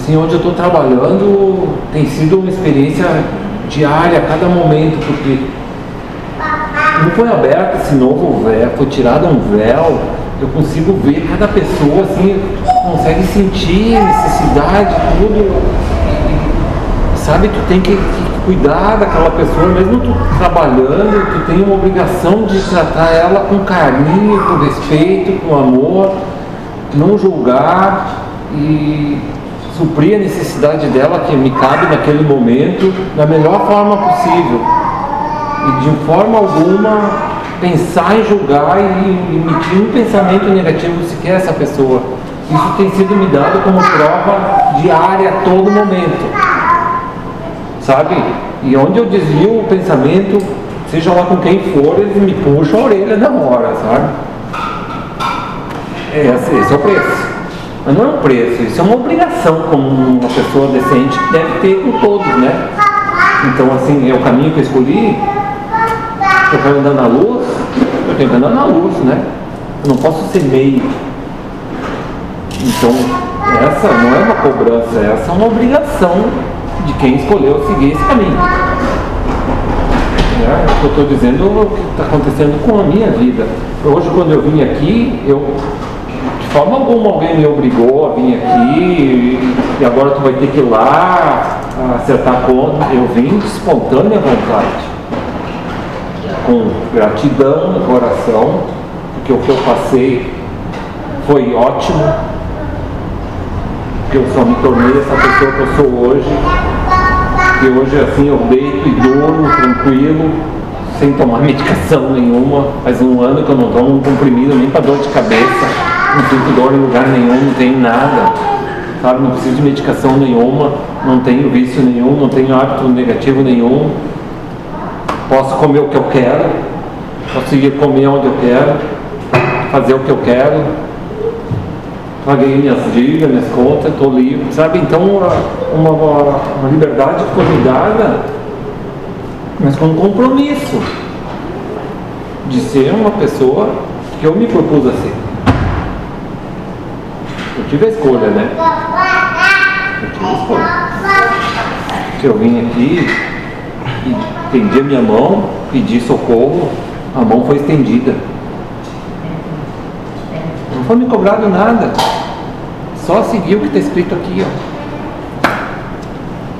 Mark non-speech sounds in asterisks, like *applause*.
assim, onde eu estou trabalhando tem sido uma experiência diária, a cada momento, porque não foi aberto esse novo véu, foi tirado um véu, eu consigo ver cada pessoa assim, consegue sentir necessidade, tudo. sabe, tu tem que, que, cuidar daquela pessoa, mesmo tu trabalhando, tu tem uma obrigação de tratar ela com carinho, com respeito, com amor, não julgar e suprir a necessidade dela que me cabe naquele momento da melhor forma possível. E de forma alguma pensar em julgar e emitir um pensamento negativo sequer essa pessoa. Isso tem sido me dado como prova diária a todo momento. Sabe? E onde eu desvio o pensamento, seja lá com quem for, eles me puxam a orelha na hora, sabe? Esse, esse é o preço. Mas não é um preço, isso é uma obrigação como uma pessoa decente deve ter com todos, né? Então, assim, é o caminho que eu escolhi. Eu quero andar na luz, eu que andar na luz, né? Eu não posso ser meio. Então, essa não é uma cobrança, essa é uma obrigação de quem escolheu seguir esse caminho. É, eu estou dizendo o que está acontecendo com a minha vida. Hoje, quando eu vim aqui, eu forma alguma alguém me obrigou a vir aqui e agora tu vai ter que ir lá acertar a conta. Eu vim de espontânea vontade, com gratidão no coração, porque o que eu passei foi ótimo, que eu só me tornei essa pessoa que eu sou hoje, que hoje assim eu deito e durmo tranquilo, sem tomar *laughs* medicação nenhuma. Faz um ano que eu não tomo um comprimido nem para dor de cabeça não dor em lugar nenhum, não tenho nada, sabe? Não preciso de medicação nenhuma, não tenho vício nenhum, não tenho hábito negativo nenhum. Posso comer o que eu quero, posso ir comer onde eu quero, fazer o que eu quero. Paguei minhas dívidas, minhas contas, estou livre, sabe? Então, uma, uma, uma liberdade foi me dada, mas com um compromisso de ser uma pessoa que eu me propus a ser. Tive a escolha, né? Eu tive a escolha. Se eu vim aqui e estendi a minha mão, pedi socorro, a mão foi estendida. Não foi me cobrado nada. Só seguir o que está escrito aqui, ó.